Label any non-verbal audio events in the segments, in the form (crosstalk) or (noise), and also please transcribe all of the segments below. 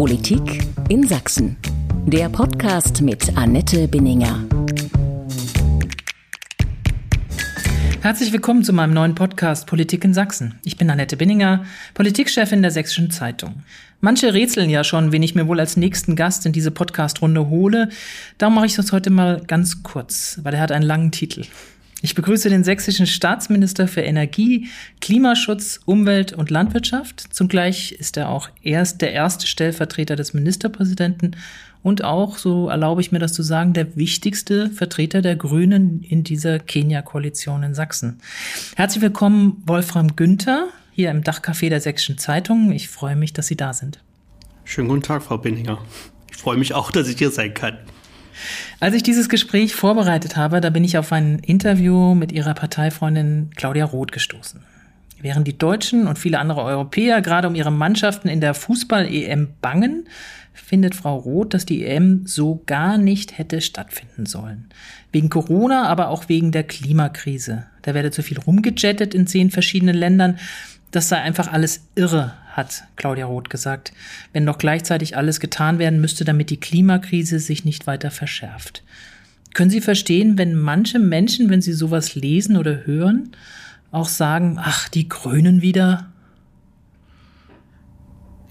Politik in Sachsen. Der Podcast mit Annette Binninger. Herzlich willkommen zu meinem neuen Podcast Politik in Sachsen. Ich bin Annette Binninger, Politikchefin der Sächsischen Zeitung. Manche rätseln ja schon, wen ich mir wohl als nächsten Gast in diese Podcast-Runde hole. Darum mache ich das heute mal ganz kurz, weil er hat einen langen Titel. Ich begrüße den sächsischen Staatsminister für Energie, Klimaschutz, Umwelt und Landwirtschaft. Zugleich ist er auch erst der erste Stellvertreter des Ministerpräsidenten und auch, so erlaube ich mir das zu sagen, der wichtigste Vertreter der Grünen in dieser Kenia-Koalition in Sachsen. Herzlich willkommen, Wolfram Günther, hier im Dachcafé der Sächsischen Zeitung. Ich freue mich, dass Sie da sind. Schönen guten Tag, Frau Binninger. Ich freue mich auch, dass ich hier sein kann. Als ich dieses Gespräch vorbereitet habe, da bin ich auf ein Interview mit ihrer Parteifreundin Claudia Roth gestoßen. Während die Deutschen und viele andere Europäer gerade um ihre Mannschaften in der Fußball-EM bangen, findet Frau Roth, dass die EM so gar nicht hätte stattfinden sollen. Wegen Corona, aber auch wegen der Klimakrise. Da werde zu viel rumgejettet in zehn verschiedenen Ländern. Das sei einfach alles irre, hat Claudia Roth gesagt, wenn doch gleichzeitig alles getan werden müsste, damit die Klimakrise sich nicht weiter verschärft. Können Sie verstehen, wenn manche Menschen, wenn sie sowas lesen oder hören, auch sagen, ach, die Grünen wieder?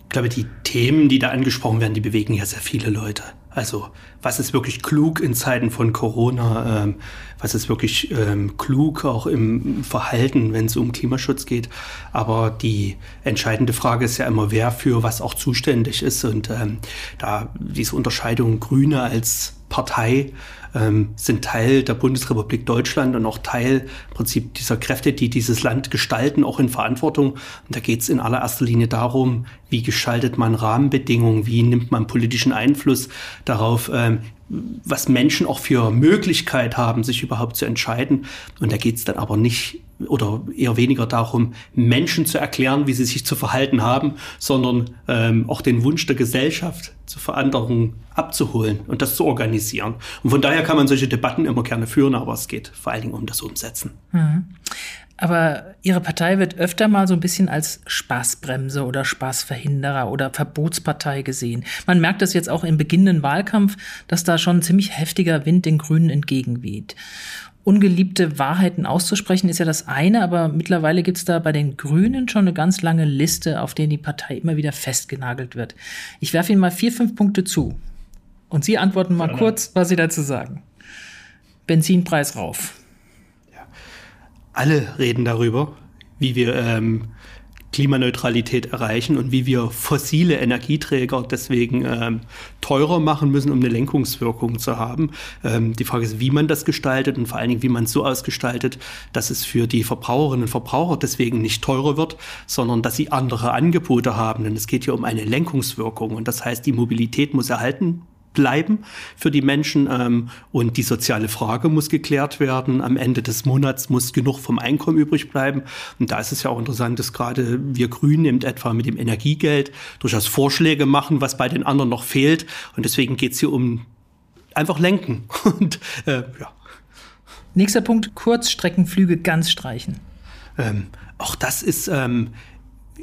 Ich glaube, die Themen, die da angesprochen werden, die bewegen ja sehr viele Leute. Also was ist wirklich klug in Zeiten von Corona? Ähm, was ist wirklich ähm, klug auch im Verhalten, wenn es um Klimaschutz geht? Aber die entscheidende Frage ist ja immer, wer für was auch zuständig ist. Und ähm, da diese Unterscheidung Grüne als Partei ähm, sind Teil der Bundesrepublik Deutschland und auch Teil im Prinzip dieser Kräfte, die dieses Land gestalten, auch in Verantwortung. Und da geht es in allererster Linie darum, wie gestaltet man Rahmenbedingungen, wie nimmt man politischen Einfluss darauf, ähm, was Menschen auch für Möglichkeit haben, sich überhaupt zu entscheiden. Und da geht es dann aber nicht oder eher weniger darum, Menschen zu erklären, wie sie sich zu verhalten haben, sondern ähm, auch den Wunsch der Gesellschaft zur Veränderung abzuholen und das zu organisieren. Und von daher kann man solche Debatten immer gerne führen, aber es geht vor allen Dingen um das Umsetzen. Mhm. Aber Ihre Partei wird öfter mal so ein bisschen als Spaßbremse oder Spaßverhinderer oder Verbotspartei gesehen. Man merkt das jetzt auch im beginnenden Wahlkampf, dass da schon ziemlich heftiger Wind den Grünen entgegenweht. Ungeliebte Wahrheiten auszusprechen ist ja das eine, aber mittlerweile gibt es da bei den Grünen schon eine ganz lange Liste, auf der die Partei immer wieder festgenagelt wird. Ich werfe Ihnen mal vier, fünf Punkte zu. Und Sie antworten mal ja, kurz, was Sie dazu sagen. Benzinpreis rauf alle reden darüber, wie wir ähm, Klimaneutralität erreichen und wie wir fossile Energieträger deswegen ähm, teurer machen müssen, um eine Lenkungswirkung zu haben. Ähm, die Frage ist, wie man das gestaltet und vor allen Dingen, wie man es so ausgestaltet, dass es für die Verbraucherinnen und Verbraucher deswegen nicht teurer wird, sondern dass sie andere Angebote haben. Denn es geht hier um eine Lenkungswirkung und das heißt, die Mobilität muss erhalten bleiben für die Menschen. Ähm, und die soziale Frage muss geklärt werden. Am Ende des Monats muss genug vom Einkommen übrig bleiben. Und da ist es ja auch interessant, dass gerade wir Grünen eben etwa mit dem Energiegeld durchaus Vorschläge machen, was bei den anderen noch fehlt. Und deswegen geht es hier um einfach lenken. (laughs) Und äh, ja. Nächster Punkt, Kurzstreckenflüge ganz streichen. Ähm, auch das ist ähm,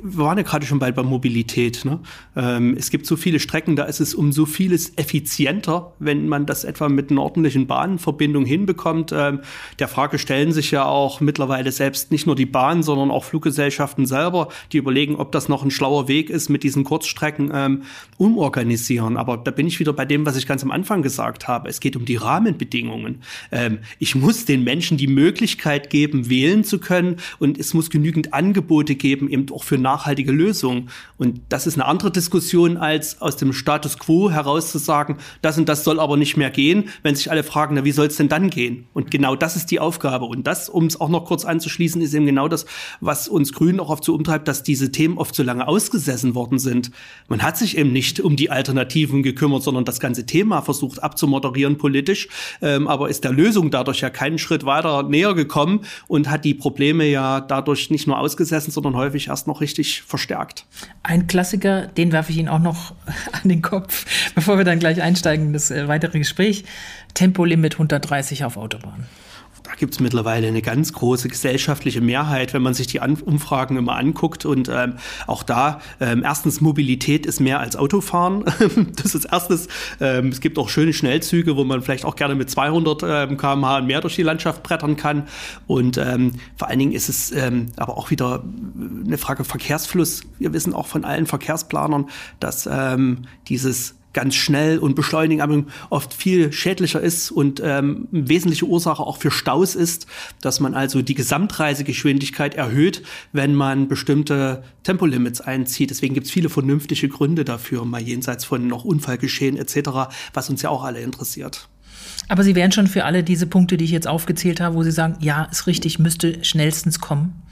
wir waren ja gerade schon bei der Mobilität. Ne? Ähm, es gibt so viele Strecken, da ist es um so vieles effizienter, wenn man das etwa mit einer ordentlichen Bahnverbindung hinbekommt. Ähm, der Frage stellen sich ja auch mittlerweile selbst nicht nur die Bahn, sondern auch Fluggesellschaften selber, die überlegen, ob das noch ein schlauer Weg ist, mit diesen Kurzstrecken ähm, umorganisieren. Aber da bin ich wieder bei dem, was ich ganz am Anfang gesagt habe. Es geht um die Rahmenbedingungen. Ähm, ich muss den Menschen die Möglichkeit geben, wählen zu können und es muss genügend Angebote geben, eben auch für nachhaltige Lösung. Und das ist eine andere Diskussion, als aus dem Status quo heraus zu sagen, das und das soll aber nicht mehr gehen, wenn sich alle fragen, na, wie soll es denn dann gehen? Und genau das ist die Aufgabe. Und das, um es auch noch kurz anzuschließen, ist eben genau das, was uns Grünen auch oft so umtreibt, dass diese Themen oft so lange ausgesessen worden sind. Man hat sich eben nicht um die Alternativen gekümmert, sondern das ganze Thema versucht abzumoderieren politisch, ähm, aber ist der Lösung dadurch ja keinen Schritt weiter näher gekommen und hat die Probleme ja dadurch nicht nur ausgesessen, sondern häufig erst noch richtig richtig verstärkt. Ein Klassiker, den werfe ich Ihnen auch noch (laughs) an den Kopf, bevor wir dann gleich einsteigen in das äh, weitere Gespräch. Tempolimit 130 auf Autobahn. Da gibt es mittlerweile eine ganz große gesellschaftliche Mehrheit, wenn man sich die Umfragen immer anguckt. Und ähm, auch da, ähm, erstens, Mobilität ist mehr als Autofahren. (laughs) das ist erstes. Ähm, es gibt auch schöne Schnellzüge, wo man vielleicht auch gerne mit 200 ähm, km/h mehr durch die Landschaft brettern kann. Und ähm, vor allen Dingen ist es ähm, aber auch wieder eine Frage Verkehrsfluss. Wir wissen auch von allen Verkehrsplanern, dass ähm, dieses ganz schnell und beschleunigen, aber oft viel schädlicher ist und ähm, eine wesentliche Ursache auch für Staus ist, dass man also die Gesamtreisegeschwindigkeit erhöht, wenn man bestimmte Tempolimits einzieht. Deswegen gibt es viele vernünftige Gründe dafür, mal jenseits von noch Unfallgeschehen etc., was uns ja auch alle interessiert. Aber Sie wären schon für alle diese Punkte, die ich jetzt aufgezählt habe, wo Sie sagen, ja, ist richtig, müsste schnellstens kommen?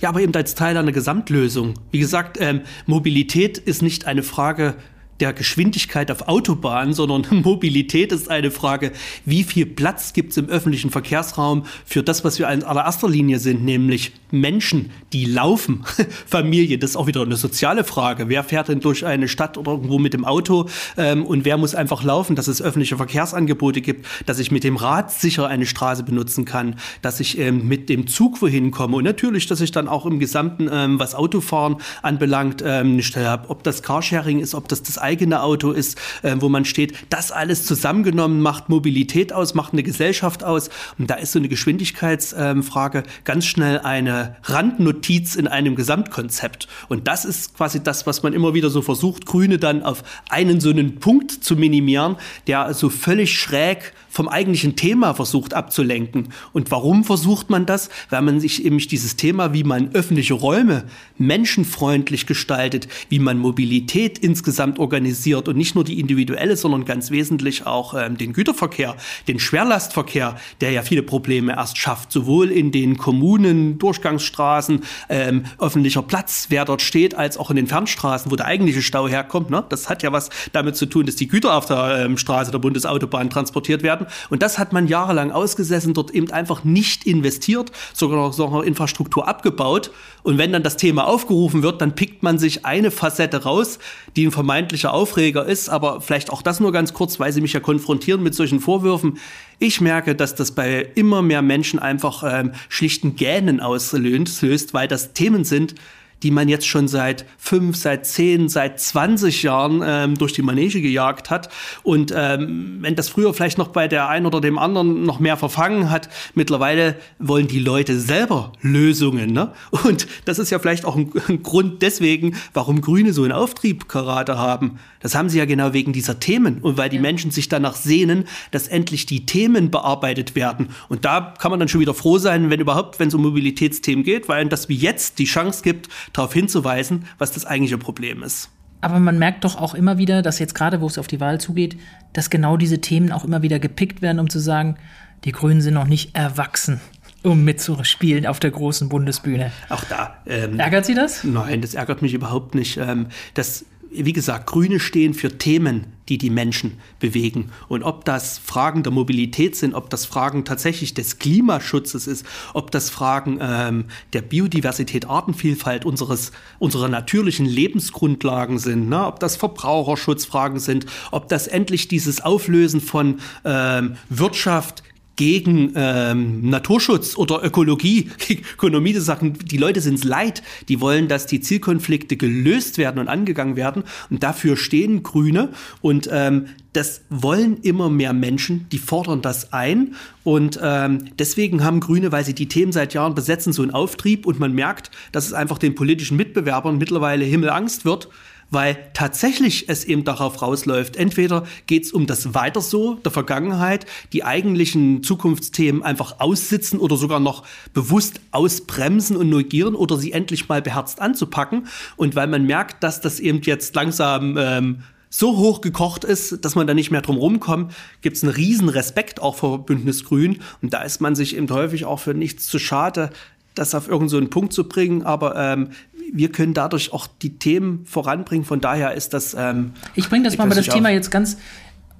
Ja, aber eben als Teil einer Gesamtlösung. Wie gesagt, ähm, Mobilität ist nicht eine Frage der Geschwindigkeit auf Autobahnen, sondern (laughs) Mobilität ist eine Frage, wie viel Platz gibt es im öffentlichen Verkehrsraum für das, was wir in allererster Linie sind, nämlich Menschen, die laufen, (laughs) Familie. Das ist auch wieder eine soziale Frage. Wer fährt denn durch eine Stadt oder irgendwo mit dem Auto ähm, und wer muss einfach laufen, dass es öffentliche Verkehrsangebote gibt, dass ich mit dem Rad sicher eine Straße benutzen kann, dass ich ähm, mit dem Zug wohin komme und natürlich, dass ich dann auch im Gesamten, ähm, was Autofahren anbelangt, ähm, eine Stelle habe, ob das Carsharing ist, ob das das eigene Auto ist, äh, wo man steht. Das alles zusammengenommen macht Mobilität aus, macht eine Gesellschaft aus. Und da ist so eine Geschwindigkeitsfrage ähm, ganz schnell eine Randnotiz in einem Gesamtkonzept. Und das ist quasi das, was man immer wieder so versucht, Grüne dann auf einen so einen Punkt zu minimieren, der so völlig schräg vom eigentlichen Thema versucht abzulenken. Und warum versucht man das? Weil man sich nämlich dieses Thema, wie man öffentliche Räume menschenfreundlich gestaltet, wie man Mobilität insgesamt organisiert und nicht nur die individuelle, sondern ganz wesentlich auch ähm, den Güterverkehr, den Schwerlastverkehr, der ja viele Probleme erst schafft, sowohl in den Kommunen, Durchgangsstraßen, ähm, öffentlicher Platz, wer dort steht, als auch in den Fernstraßen, wo der eigentliche Stau herkommt. Ne? Das hat ja was damit zu tun, dass die Güter auf der ähm, Straße der Bundesautobahn transportiert werden. Und das hat man jahrelang ausgesessen, dort eben einfach nicht investiert, sogar noch, sogar noch Infrastruktur abgebaut. Und wenn dann das Thema aufgerufen wird, dann pickt man sich eine Facette raus, die ein vermeintlicher Aufreger ist. Aber vielleicht auch das nur ganz kurz, weil Sie mich ja konfrontieren mit solchen Vorwürfen. Ich merke, dass das bei immer mehr Menschen einfach ähm, schlichten Gähnen auslöst, weil das Themen sind, die man jetzt schon seit fünf, seit zehn, seit 20 Jahren ähm, durch die Manege gejagt hat. Und ähm, wenn das früher vielleicht noch bei der einen oder dem anderen noch mehr verfangen hat, mittlerweile wollen die Leute selber Lösungen. Ne? Und das ist ja vielleicht auch ein, ein Grund deswegen, warum Grüne so einen Auftrieb Karate haben. Das haben sie ja genau wegen dieser Themen und weil die ja. Menschen sich danach sehnen, dass endlich die Themen bearbeitet werden. Und da kann man dann schon wieder froh sein, wenn überhaupt, wenn es um Mobilitätsthemen geht, weil das wie jetzt die Chance gibt, darauf hinzuweisen, was das eigentliche Problem ist. Aber man merkt doch auch immer wieder, dass jetzt gerade, wo es auf die Wahl zugeht, dass genau diese Themen auch immer wieder gepickt werden, um zu sagen, die Grünen sind noch nicht erwachsen, um mitzuspielen auf der großen Bundesbühne. Auch da. Ähm, ärgert Sie das? Nein, das ärgert mich überhaupt nicht. Ähm, das wie gesagt, Grüne stehen für Themen, die die Menschen bewegen. Und ob das Fragen der Mobilität sind, ob das Fragen tatsächlich des Klimaschutzes ist, ob das Fragen ähm, der Biodiversität, Artenvielfalt unseres, unserer natürlichen Lebensgrundlagen sind, ne? ob das Verbraucherschutzfragen sind, ob das endlich dieses Auflösen von ähm, Wirtschaft, gegen ähm, Naturschutz oder Ökologie, (laughs) Ökonomie, das sagen, die Leute sind es leid, die wollen, dass die Zielkonflikte gelöst werden und angegangen werden. Und dafür stehen Grüne. Und ähm, das wollen immer mehr Menschen, die fordern das ein. Und ähm, deswegen haben Grüne, weil sie die Themen seit Jahren besetzen, so einen Auftrieb. Und man merkt, dass es einfach den politischen Mitbewerbern mittlerweile Himmelangst wird, weil tatsächlich es eben darauf rausläuft. Entweder geht es um das Weiter so der Vergangenheit, die eigentlichen Zukunftsthemen einfach aussitzen oder sogar noch bewusst ausbremsen und negieren oder sie endlich mal beherzt anzupacken. Und weil man merkt, dass das eben jetzt langsam ähm, so hoch gekocht ist, dass man da nicht mehr drum rumkommt, gibt es einen riesen Respekt auch vor Bündnis Grün. Und da ist man sich eben häufig auch für nichts zu schade, das auf irgendeinen so Punkt zu bringen. Aber ähm, wir können dadurch auch die Themen voranbringen. Von daher ist das. Ähm, ich bringe das mal bei das Thema jetzt ganz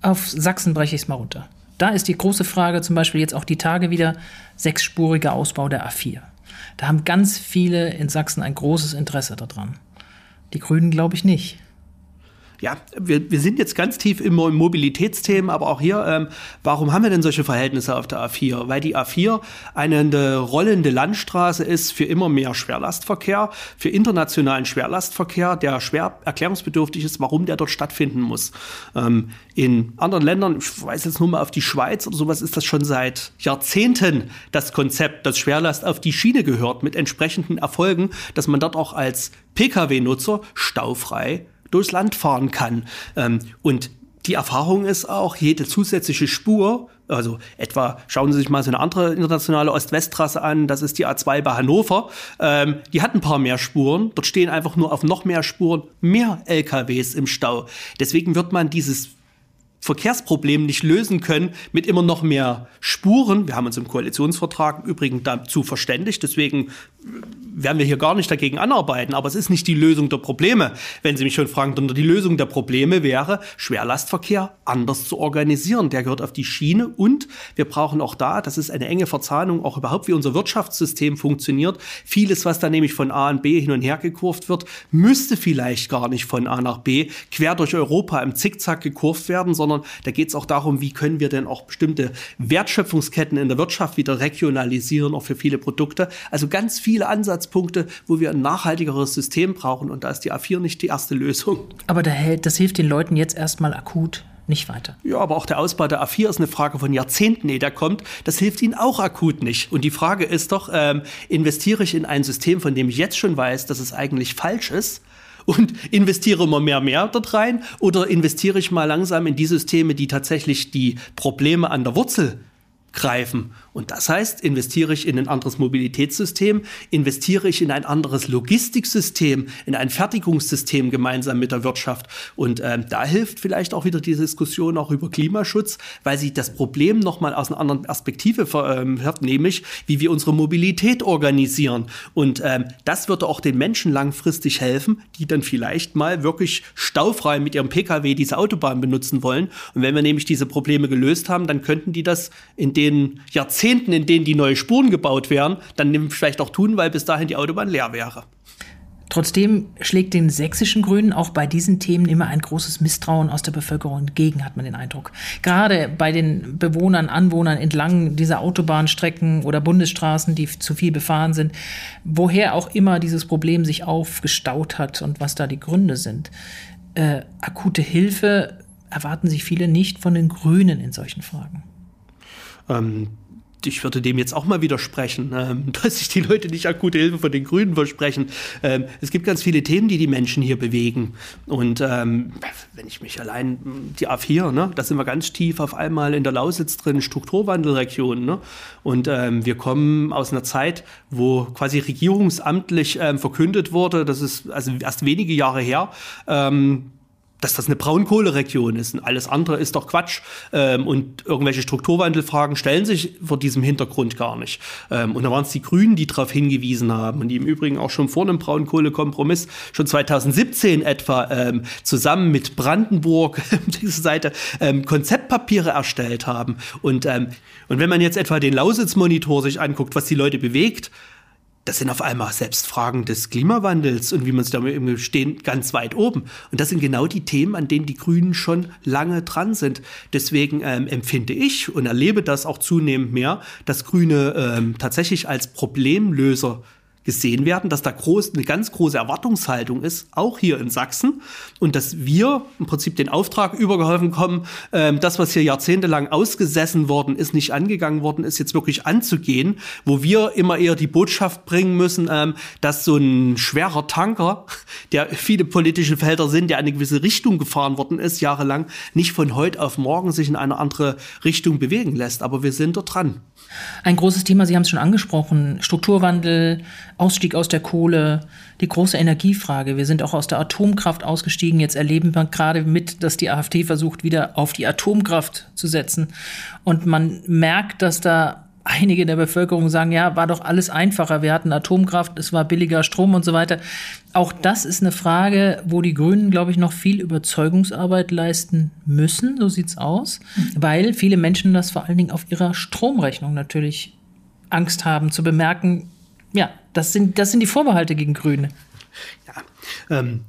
auf Sachsen breche ich es mal runter. Da ist die große Frage, zum Beispiel jetzt auch die Tage wieder, sechsspuriger Ausbau der A4. Da haben ganz viele in Sachsen ein großes Interesse daran. Die Grünen glaube ich nicht. Ja, wir, wir sind jetzt ganz tief im, Mobilitätsthemen, aber auch hier, ähm, warum haben wir denn solche Verhältnisse auf der A4? Weil die A4 eine, eine rollende Landstraße ist für immer mehr Schwerlastverkehr, für internationalen Schwerlastverkehr, der schwer erklärungsbedürftig ist, warum der dort stattfinden muss. Ähm, in anderen Ländern, ich weiß jetzt nur mal auf die Schweiz oder sowas, ist das schon seit Jahrzehnten das Konzept, dass Schwerlast auf die Schiene gehört, mit entsprechenden Erfolgen, dass man dort auch als Pkw-Nutzer staufrei durchs Land fahren kann. Ähm, und die Erfahrung ist auch, jede zusätzliche Spur, also etwa schauen Sie sich mal so eine andere internationale Ost-West-Trasse an, das ist die A2 bei Hannover, ähm, die hat ein paar mehr Spuren, dort stehen einfach nur auf noch mehr Spuren mehr LKWs im Stau. Deswegen wird man dieses Verkehrsproblem nicht lösen können mit immer noch mehr Spuren. Wir haben uns im Koalitionsvertrag übrigens dazu verständigt, deswegen werden wir hier gar nicht dagegen anarbeiten, aber es ist nicht die Lösung der Probleme. Wenn Sie mich schon fragen, sondern die Lösung der Probleme wäre, Schwerlastverkehr anders zu organisieren. Der gehört auf die Schiene und wir brauchen auch da, das ist eine enge Verzahnung, auch überhaupt wie unser Wirtschaftssystem funktioniert. Vieles, was da nämlich von A und B hin und her gekurvt wird, müsste vielleicht gar nicht von A nach B quer durch Europa im Zickzack gekurvt werden, sondern da geht es auch darum, wie können wir denn auch bestimmte Wertschöpfungsketten in der Wirtschaft wieder regionalisieren, auch für viele Produkte. Also ganz viele Ansatzpunkte wo wir ein nachhaltigeres System brauchen. Und da ist die A4 nicht die erste Lösung. Aber das hilft den Leuten jetzt erstmal akut nicht weiter. Ja, aber auch der Ausbau der A4 ist eine Frage von Jahrzehnten, ehe der kommt. Das hilft ihnen auch akut nicht. Und die Frage ist doch, ähm, investiere ich in ein System, von dem ich jetzt schon weiß, dass es eigentlich falsch ist? Und investiere immer mehr, mehr dort rein? Oder investiere ich mal langsam in die Systeme, die tatsächlich die Probleme an der Wurzel greifen. Und das heißt, investiere ich in ein anderes Mobilitätssystem, investiere ich in ein anderes Logistiksystem, in ein Fertigungssystem gemeinsam mit der Wirtschaft. Und ähm, da hilft vielleicht auch wieder die Diskussion auch über Klimaschutz, weil sie das Problem nochmal aus einer anderen Perspektive ähm, hört, nämlich wie wir unsere Mobilität organisieren. Und ähm, das würde auch den Menschen langfristig helfen, die dann vielleicht mal wirklich staufrei mit ihrem Pkw diese Autobahn benutzen wollen. Und wenn wir nämlich diese Probleme gelöst haben, dann könnten die das in den Jahrzehnten, in denen die neue Spuren gebaut werden, dann vielleicht auch tun, weil bis dahin die Autobahn leer wäre. Trotzdem schlägt den sächsischen Grünen auch bei diesen Themen immer ein großes Misstrauen aus der Bevölkerung entgegen, hat man den Eindruck. Gerade bei den Bewohnern, Anwohnern entlang dieser Autobahnstrecken oder Bundesstraßen, die zu viel befahren sind, woher auch immer dieses Problem sich aufgestaut hat und was da die Gründe sind. Äh, akute Hilfe erwarten sich viele nicht von den Grünen in solchen Fragen. Ähm, ich würde dem jetzt auch mal widersprechen, ähm, (laughs) dass sich die Leute nicht akute Hilfe von den Grünen versprechen. Ähm, es gibt ganz viele Themen, die die Menschen hier bewegen. Und ähm, wenn ich mich allein, die A4, ne, da sind wir ganz tief auf einmal in der Lausitz drin, Strukturwandelregion. Ne? Und wir kommen aus einer Zeit, wo quasi regierungsamtlich verkündet wurde, das ist also erst wenige Jahre her, dass das eine Braunkohleregion ist und alles andere ist doch Quatsch. Ähm, und irgendwelche Strukturwandelfragen stellen sich vor diesem Hintergrund gar nicht. Ähm, und da waren es die Grünen, die darauf hingewiesen haben und die im Übrigen auch schon vor einem Braunkohlekompromiss schon 2017 etwa ähm, zusammen mit Brandenburg (laughs) diese Seite ähm, Konzeptpapiere erstellt haben. Und, ähm, und wenn man jetzt etwa den Lausitz-Monitor sich anguckt, was die Leute bewegt, das sind auf einmal selbst Fragen des Klimawandels und wie man sich damit stehen, ganz weit oben. Und das sind genau die Themen, an denen die Grünen schon lange dran sind. Deswegen ähm, empfinde ich und erlebe das auch zunehmend mehr, dass Grüne ähm, tatsächlich als Problemlöser gesehen werden, dass da groß, eine ganz große Erwartungshaltung ist, auch hier in Sachsen, und dass wir im Prinzip den Auftrag übergeholfen kommen, ähm, das, was hier jahrzehntelang ausgesessen worden ist, nicht angegangen worden ist, jetzt wirklich anzugehen, wo wir immer eher die Botschaft bringen müssen, ähm, dass so ein schwerer Tanker, (laughs) der viele politische Felder sind, der eine gewisse Richtung gefahren worden ist, jahrelang, nicht von heute auf morgen sich in eine andere Richtung bewegen lässt. Aber wir sind dort dran. Ein großes Thema, Sie haben es schon angesprochen, Strukturwandel, Ausstieg aus der Kohle, die große Energiefrage. Wir sind auch aus der Atomkraft ausgestiegen. Jetzt erleben wir gerade mit, dass die AfD versucht, wieder auf die Atomkraft zu setzen. Und man merkt, dass da einige der Bevölkerung sagen, ja, war doch alles einfacher. Wir hatten Atomkraft, es war billiger Strom und so weiter. Auch das ist eine Frage, wo die Grünen, glaube ich, noch viel Überzeugungsarbeit leisten müssen. So sieht's aus, weil viele Menschen das vor allen Dingen auf ihrer Stromrechnung natürlich Angst haben zu bemerken. Ja, das sind, das sind die Vorbehalte gegen Grüne. Ja, ähm,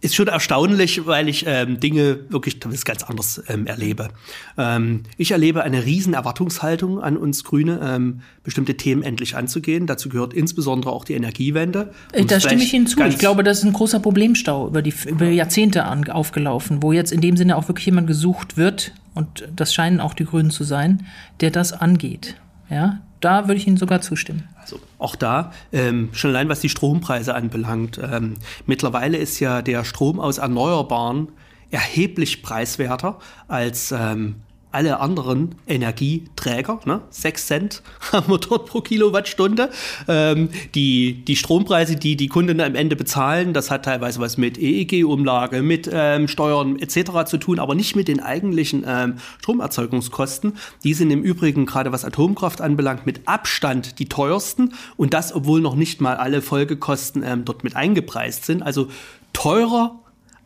ist schon erstaunlich, weil ich ähm, Dinge wirklich ganz anders ähm, erlebe. Ähm, ich erlebe eine riesen Erwartungshaltung an uns Grüne, ähm, bestimmte Themen endlich anzugehen. Dazu gehört insbesondere auch die Energiewende. Äh, da stimme ich Ihnen zu. Ich glaube, das ist ein großer Problemstau über die über Jahrzehnte an, aufgelaufen, wo jetzt in dem Sinne auch wirklich jemand gesucht wird, und das scheinen auch die Grünen zu sein, der das angeht. Ja, da würde ich Ihnen sogar zustimmen. Also auch da, ähm, schon allein was die Strompreise anbelangt. Ähm, mittlerweile ist ja der Strom aus Erneuerbaren erheblich preiswerter als ähm, alle anderen Energieträger, ne? 6 Cent haben wir dort pro Kilowattstunde. Ähm, die, die Strompreise, die die Kunden am Ende bezahlen, das hat teilweise was mit EEG-Umlage, mit ähm, Steuern etc. zu tun, aber nicht mit den eigentlichen ähm, Stromerzeugungskosten. Die sind im Übrigen, gerade was Atomkraft anbelangt, mit Abstand die teuersten und das, obwohl noch nicht mal alle Folgekosten ähm, dort mit eingepreist sind. Also teurer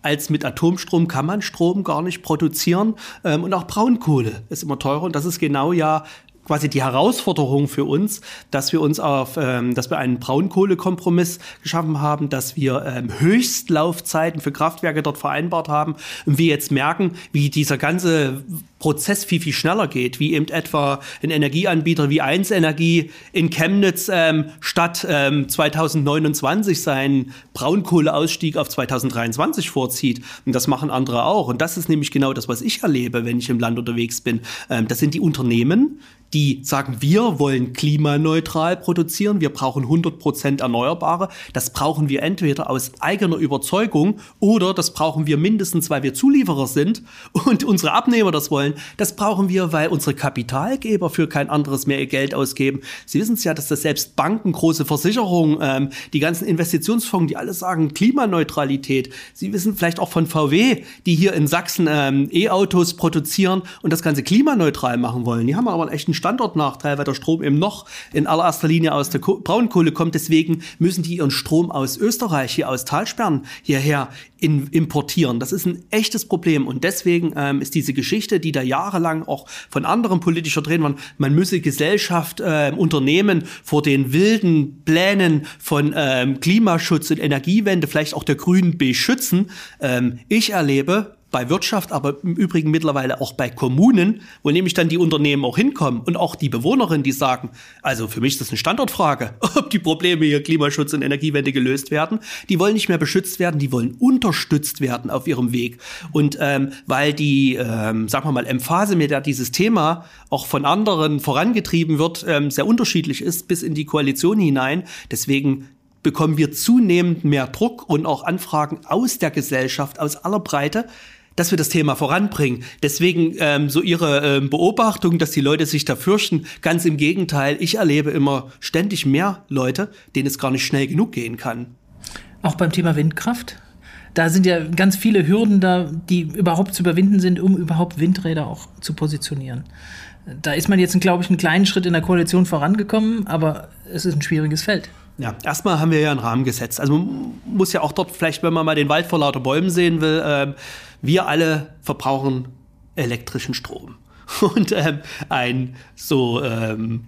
als mit Atomstrom kann man Strom gar nicht produzieren. Ähm, und auch Braunkohle ist immer teurer. Und das ist genau ja quasi die Herausforderung für uns, dass wir uns auf, ähm, dass wir einen Braunkohlekompromiss geschaffen haben, dass wir ähm, Höchstlaufzeiten für Kraftwerke dort vereinbart haben und wir jetzt merken, wie dieser ganze Prozess viel, viel schneller geht, wie eben etwa ein Energieanbieter wie 1 Energie in Chemnitz ähm, statt ähm, 2029 seinen Braunkohleausstieg auf 2023 vorzieht. Und das machen andere auch. Und das ist nämlich genau das, was ich erlebe, wenn ich im Land unterwegs bin. Ähm, das sind die Unternehmen, die sagen, wir wollen klimaneutral produzieren, wir brauchen 100 Prozent Erneuerbare. Das brauchen wir entweder aus eigener Überzeugung oder das brauchen wir mindestens, weil wir Zulieferer sind und unsere Abnehmer das wollen. Das brauchen wir, weil unsere Kapitalgeber für kein anderes mehr ihr Geld ausgeben. Sie wissen es ja, dass das selbst Banken, große Versicherungen, ähm, die ganzen Investitionsfonds, die alle sagen Klimaneutralität. Sie wissen vielleicht auch von VW, die hier in Sachsen ähm, E-Autos produzieren und das Ganze klimaneutral machen wollen. Die haben aber einen Standortnachteil, weil der Strom eben noch in allererster Linie aus der Braunkohle kommt. Deswegen müssen die ihren Strom aus Österreich, hier aus Talsperren, hierher in, importieren. Das ist ein echtes Problem. Und deswegen ähm, ist diese Geschichte, die da jahrelang auch von anderen politischer drehen waren, man müsse Gesellschaft, äh, Unternehmen vor den wilden Plänen von ähm, Klimaschutz und Energiewende, vielleicht auch der Grünen beschützen. Ähm, ich erlebe, bei Wirtschaft, aber im Übrigen mittlerweile auch bei Kommunen, wo nämlich dann die Unternehmen auch hinkommen und auch die Bewohnerinnen, die sagen, also für mich ist das eine Standortfrage, (laughs) ob die Probleme hier Klimaschutz und Energiewende gelöst werden. Die wollen nicht mehr beschützt werden, die wollen unterstützt werden auf ihrem Weg. Und ähm, weil die, ähm, sagen wir mal, Emphase, mit der dieses Thema auch von anderen vorangetrieben wird, ähm, sehr unterschiedlich ist bis in die Koalition hinein. Deswegen bekommen wir zunehmend mehr Druck und auch Anfragen aus der Gesellschaft, aus aller Breite, dass wir das Thema voranbringen. Deswegen ähm, so Ihre ähm, Beobachtung, dass die Leute sich da fürchten, ganz im Gegenteil. Ich erlebe immer ständig mehr Leute, denen es gar nicht schnell genug gehen kann. Auch beim Thema Windkraft? Da sind ja ganz viele Hürden da, die überhaupt zu überwinden sind, um überhaupt Windräder auch zu positionieren. Da ist man jetzt, glaube ich, einen kleinen Schritt in der Koalition vorangekommen, aber es ist ein schwieriges Feld. Ja, erstmal haben wir ja einen Rahmen gesetzt. Also man muss ja auch dort vielleicht, wenn man mal den Wald vor lauter Bäumen sehen will, äh, wir alle verbrauchen elektrischen Strom. (laughs) Und ähm, ein so ähm,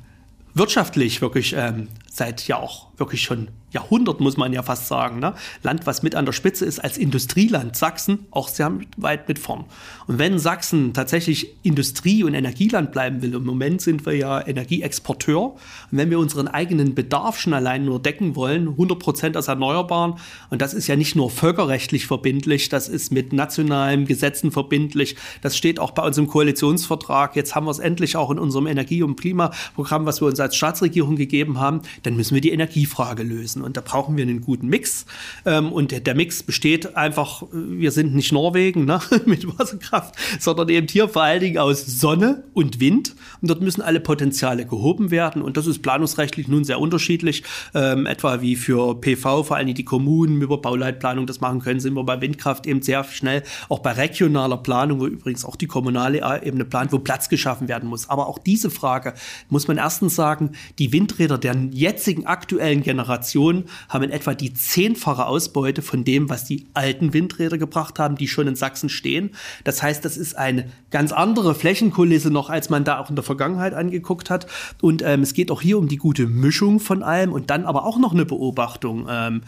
wirtschaftlich wirklich ähm, seit ja auch wirklich schon Jahrhundert, muss man ja fast sagen. Ne? Land, was mit an der Spitze ist als Industrieland. Sachsen auch sehr weit mit vorn. Und wenn Sachsen tatsächlich Industrie- und Energieland bleiben will, im Moment sind wir ja Energieexporteur. Und wenn wir unseren eigenen Bedarf schon allein nur decken wollen, 100 Prozent aus Erneuerbaren, und das ist ja nicht nur völkerrechtlich verbindlich, das ist mit nationalen Gesetzen verbindlich. Das steht auch bei uns im Koalitionsvertrag. Jetzt haben wir es endlich auch in unserem Energie- und Klimaprogramm, was wir uns als Staatsregierung gegeben haben. Dann müssen wir die Energiefrage lösen. Und da brauchen wir einen guten Mix. Ähm, und der, der, Mix besteht einfach, wir sind nicht Norwegen ne, (laughs) mit Wasserkraft, sondern eben hier vor allen Dingen aus Sonne und Wind. Und dort müssen alle Potenziale gehoben werden. Und das ist planungsrechtlich nun sehr unterschiedlich. Ähm, etwa wie für PV, vor allen Dingen die Kommunen über Bauleitplanung das machen können, sind wir bei Windkraft eben sehr schnell. Auch bei regionaler Planung, wo übrigens auch die kommunale Ebene plant, wo Platz geschaffen werden muss. Aber auch diese Frage muss man erstens sagen, die Windräder der jetzigen aktuellen Generation Generationen haben in etwa die zehnfache Ausbeute von dem, was die alten Windräder gebracht haben, die schon in Sachsen stehen. Das heißt, das ist eine ganz andere Flächenkulisse noch, als man da auch in der Vergangenheit angeguckt hat. Und ähm, es geht auch hier um die gute Mischung von allem und dann aber auch noch eine Beobachtung. Ähm,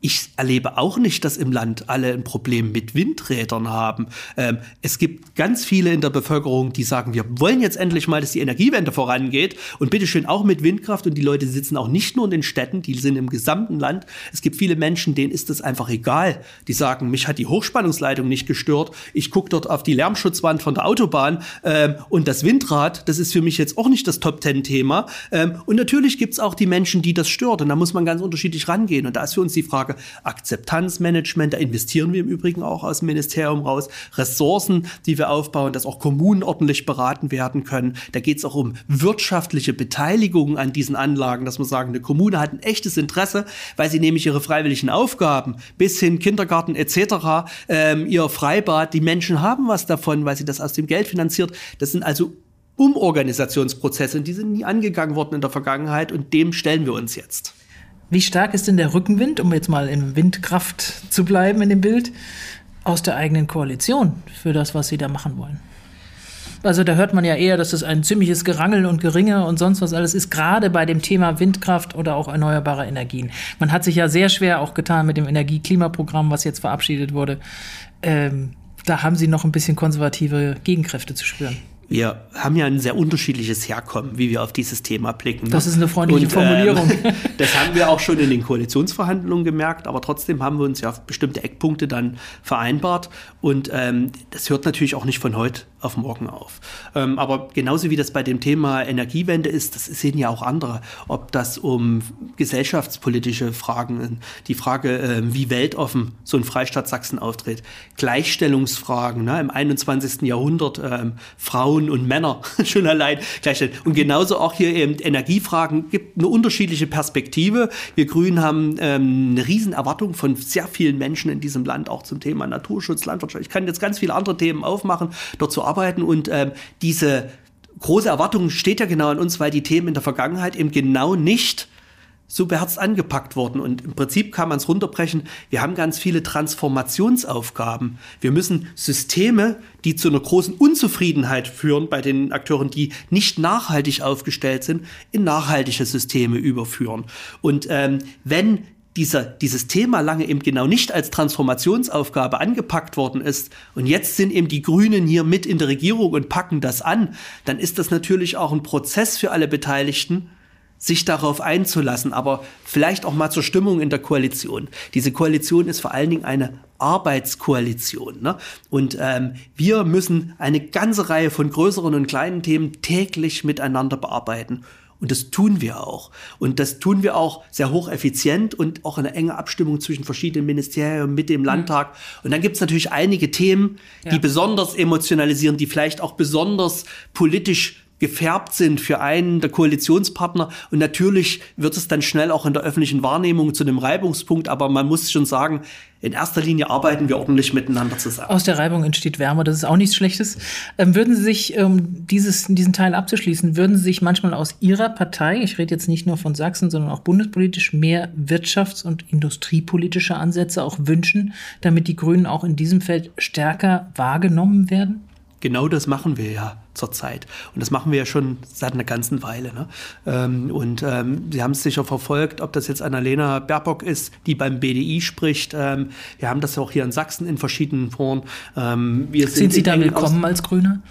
ich erlebe auch nicht, dass im Land alle ein Problem mit Windrädern haben. Ähm, es gibt ganz viele in der Bevölkerung, die sagen, wir wollen jetzt endlich mal, dass die Energiewende vorangeht und bitteschön auch mit Windkraft. Und die Leute sitzen auch nicht nur in den Städten, die sind im gesamten Land. Es gibt viele Menschen, denen ist das einfach egal. Die sagen, mich hat die Hochspannungsleitung nicht gestört. Ich gucke dort auf die Lärmschutzwand von der Autobahn ähm, und das Windrad, das ist für mich jetzt auch nicht das Top-Ten-Thema. Ähm, und natürlich gibt es auch die Menschen, die das stört. Und da muss man ganz unterschiedlich rangehen. Und da ist für uns die Frage, Frage Akzeptanzmanagement. Da investieren wir im Übrigen auch aus dem Ministerium raus. Ressourcen, die wir aufbauen, dass auch Kommunen ordentlich beraten werden können. Da geht es auch um wirtschaftliche Beteiligung an diesen Anlagen, dass man sagen, eine Kommune hat ein echtes Interesse, weil sie nämlich ihre freiwilligen Aufgaben bis hin Kindergarten etc., ähm, ihr Freibad, die Menschen haben was davon, weil sie das aus dem Geld finanziert. Das sind also Umorganisationsprozesse, die sind nie angegangen worden in der Vergangenheit und dem stellen wir uns jetzt. Wie stark ist denn der Rückenwind, um jetzt mal in Windkraft zu bleiben in dem Bild, aus der eigenen Koalition für das, was sie da machen wollen? Also da hört man ja eher, dass es ein ziemliches Gerangel und Geringe und sonst was alles ist, gerade bei dem Thema Windkraft oder auch erneuerbare Energien. Man hat sich ja sehr schwer auch getan mit dem Energieklimaprogramm, was jetzt verabschiedet wurde. Ähm, da haben sie noch ein bisschen konservative Gegenkräfte zu spüren wir haben ja ein sehr unterschiedliches Herkommen, wie wir auf dieses Thema blicken. Das ist eine freundliche und, Formulierung. Ähm, (laughs) das haben wir auch schon in den Koalitionsverhandlungen gemerkt, aber trotzdem haben wir uns ja auf bestimmte Eckpunkte dann vereinbart. Und ähm, das hört natürlich auch nicht von heute auf morgen auf. Ähm, aber genauso wie das bei dem Thema Energiewende ist, das sehen ja auch andere. Ob das um gesellschaftspolitische Fragen, die Frage, äh, wie weltoffen so ein Freistaat Sachsen auftritt, Gleichstellungsfragen ne, im 21. Jahrhundert, ähm, Frauen und Männer (laughs) schon allein gleichstellen. Und genauso auch hier eben Energiefragen gibt eine unterschiedliche Perspektive. Wir Grünen haben ähm, eine riesen Erwartung von sehr vielen Menschen in diesem Land, auch zum Thema Naturschutz, Landwirtschaft. Ich kann jetzt ganz viele andere Themen aufmachen, dort zu arbeiten und ähm, diese große Erwartung steht ja genau an uns, weil die Themen in der Vergangenheit eben genau nicht so beherzt angepackt wurden. Und im Prinzip kann man es runterbrechen. Wir haben ganz viele Transformationsaufgaben. Wir müssen Systeme, die zu einer großen Unzufriedenheit führen bei den Akteuren, die nicht nachhaltig aufgestellt sind, in nachhaltige Systeme überführen. Und ähm, wenn dieser, dieses Thema lange eben genau nicht als Transformationsaufgabe angepackt worden ist und jetzt sind eben die Grünen hier mit in der Regierung und packen das an, dann ist das natürlich auch ein Prozess für alle Beteiligten, sich darauf einzulassen, aber vielleicht auch mal zur Stimmung in der Koalition. Diese Koalition ist vor allen Dingen eine Arbeitskoalition. Ne? Und ähm, wir müssen eine ganze Reihe von größeren und kleinen Themen täglich miteinander bearbeiten. Und das tun wir auch. Und das tun wir auch sehr hocheffizient und auch eine enge Abstimmung zwischen verschiedenen Ministerien mit dem Landtag. Und dann gibt es natürlich einige Themen, die ja. besonders emotionalisieren, die vielleicht auch besonders politisch gefärbt sind für einen der Koalitionspartner. Und natürlich wird es dann schnell auch in der öffentlichen Wahrnehmung zu einem Reibungspunkt. Aber man muss schon sagen, in erster Linie arbeiten wir ordentlich miteinander zusammen. Aus der Reibung entsteht Wärme, das ist auch nichts Schlechtes. Ähm, würden Sie sich, um dieses, diesen Teil abzuschließen, würden Sie sich manchmal aus Ihrer Partei, ich rede jetzt nicht nur von Sachsen, sondern auch bundespolitisch, mehr wirtschafts- und industriepolitische Ansätze auch wünschen, damit die Grünen auch in diesem Feld stärker wahrgenommen werden? Genau das machen wir ja zurzeit. Und das machen wir ja schon seit einer ganzen Weile. Ne? Ähm, und ähm, Sie haben es sicher verfolgt, ob das jetzt Annalena Baerbock ist, die beim BDI spricht. Ähm, wir haben das ja auch hier in Sachsen in verschiedenen Foren. Ähm, sind, sind Sie da willkommen als Grüne?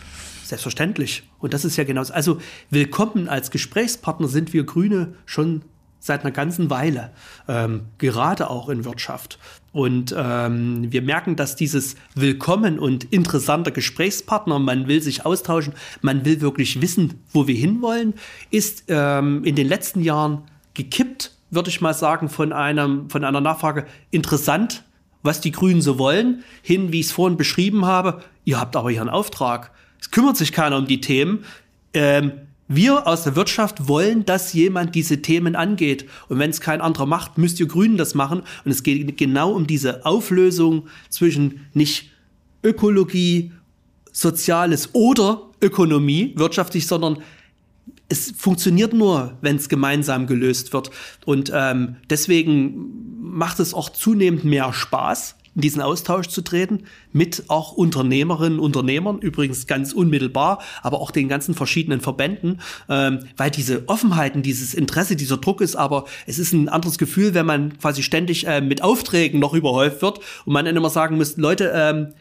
Selbstverständlich. Und das ist ja genauso. Also willkommen als Gesprächspartner sind wir Grüne schon seit einer ganzen Weile, ähm, gerade auch in Wirtschaft. Und ähm, wir merken, dass dieses Willkommen und interessanter Gesprächspartner, man will sich austauschen, man will wirklich wissen, wo wir hinwollen, ist ähm, in den letzten Jahren gekippt, würde ich mal sagen, von, einem, von einer Nachfrage interessant, was die Grünen so wollen, hin, wie ich es vorhin beschrieben habe, ihr habt aber hier einen Auftrag. Es kümmert sich keiner um die Themen. Ähm, wir aus der Wirtschaft wollen, dass jemand diese Themen angeht. Und wenn es kein anderer macht, müsst ihr Grünen das machen. Und es geht genau um diese Auflösung zwischen nicht Ökologie, Soziales oder Ökonomie, wirtschaftlich, sondern es funktioniert nur, wenn es gemeinsam gelöst wird. Und ähm, deswegen macht es auch zunehmend mehr Spaß, in diesen Austausch zu treten mit auch Unternehmerinnen, Unternehmern, übrigens ganz unmittelbar, aber auch den ganzen verschiedenen Verbänden, ähm, weil diese Offenheiten, dieses Interesse, dieser Druck ist, aber es ist ein anderes Gefühl, wenn man quasi ständig äh, mit Aufträgen noch überhäuft wird und man dann immer sagen muss, Leute, ähm,